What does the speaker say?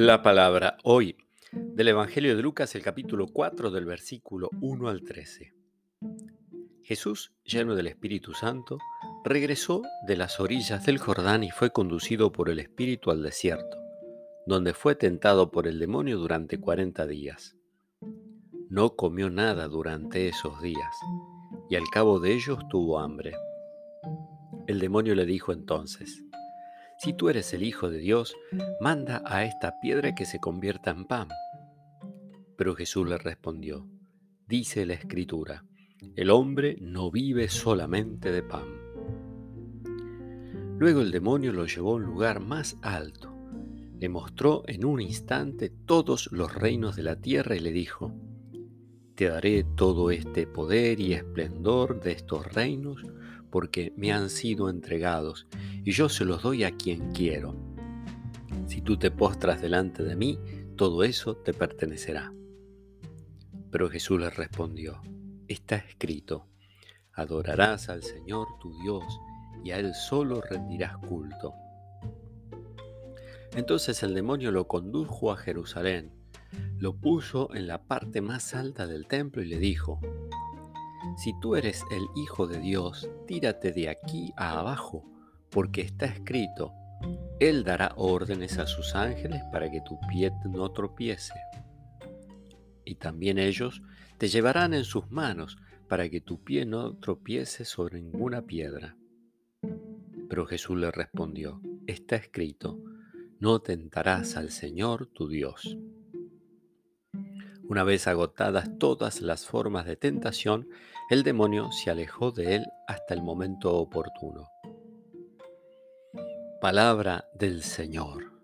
La palabra hoy del Evangelio de Lucas, el capítulo 4 del versículo 1 al 13. Jesús, lleno del Espíritu Santo, regresó de las orillas del Jordán y fue conducido por el Espíritu al desierto, donde fue tentado por el demonio durante 40 días. No comió nada durante esos días, y al cabo de ellos tuvo hambre. El demonio le dijo entonces, si tú eres el Hijo de Dios, manda a esta piedra que se convierta en pan. Pero Jesús le respondió, dice la Escritura, el hombre no vive solamente de pan. Luego el demonio lo llevó a un lugar más alto, le mostró en un instante todos los reinos de la tierra y le dijo, te daré todo este poder y esplendor de estos reinos porque me han sido entregados y yo se los doy a quien quiero. Si tú te postras delante de mí, todo eso te pertenecerá. Pero Jesús le respondió, está escrito, adorarás al Señor tu Dios y a Él solo rendirás culto. Entonces el demonio lo condujo a Jerusalén, lo puso en la parte más alta del templo y le dijo, si tú eres el Hijo de Dios, tírate de aquí a abajo porque está escrito, Él dará órdenes a sus ángeles para que tu pie no tropiece. Y también ellos te llevarán en sus manos para que tu pie no tropiece sobre ninguna piedra. Pero Jesús le respondió, está escrito, no tentarás al Señor tu Dios. Una vez agotadas todas las formas de tentación, el demonio se alejó de él hasta el momento oportuno. Palabra del Señor.